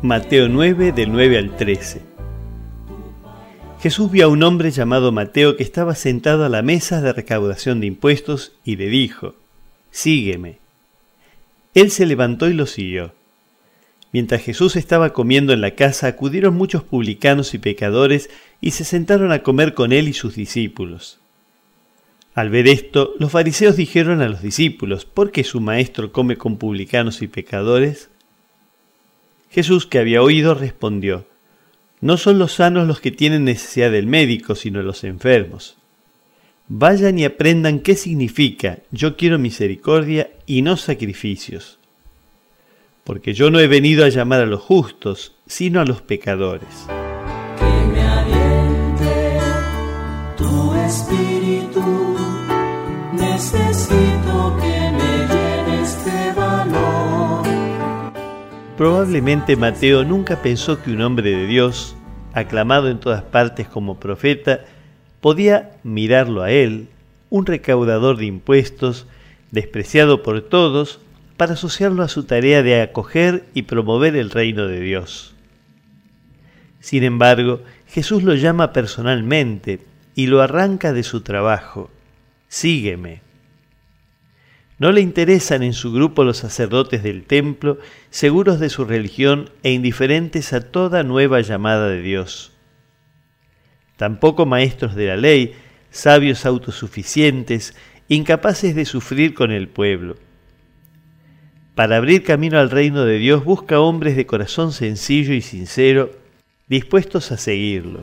Mateo 9 del 9 al 13. Jesús vio a un hombre llamado Mateo que estaba sentado a la mesa de recaudación de impuestos y le dijo, Sígueme. Él se levantó y lo siguió. Mientras Jesús estaba comiendo en la casa, acudieron muchos publicanos y pecadores y se sentaron a comer con él y sus discípulos. Al ver esto, los fariseos dijeron a los discípulos, ¿por qué su maestro come con publicanos y pecadores? Jesús, que había oído, respondió, No son los sanos los que tienen necesidad del médico, sino los enfermos. Vayan y aprendan qué significa yo quiero misericordia y no sacrificios. Porque yo no he venido a llamar a los justos, sino a los pecadores. Que me aliente tu espíritu, necesito que Probablemente Mateo nunca pensó que un hombre de Dios, aclamado en todas partes como profeta, podía mirarlo a él, un recaudador de impuestos, despreciado por todos, para asociarlo a su tarea de acoger y promover el reino de Dios. Sin embargo, Jesús lo llama personalmente y lo arranca de su trabajo. Sígueme. No le interesan en su grupo los sacerdotes del templo, seguros de su religión e indiferentes a toda nueva llamada de Dios. Tampoco maestros de la ley, sabios autosuficientes, incapaces de sufrir con el pueblo. Para abrir camino al reino de Dios busca hombres de corazón sencillo y sincero, dispuestos a seguirlo.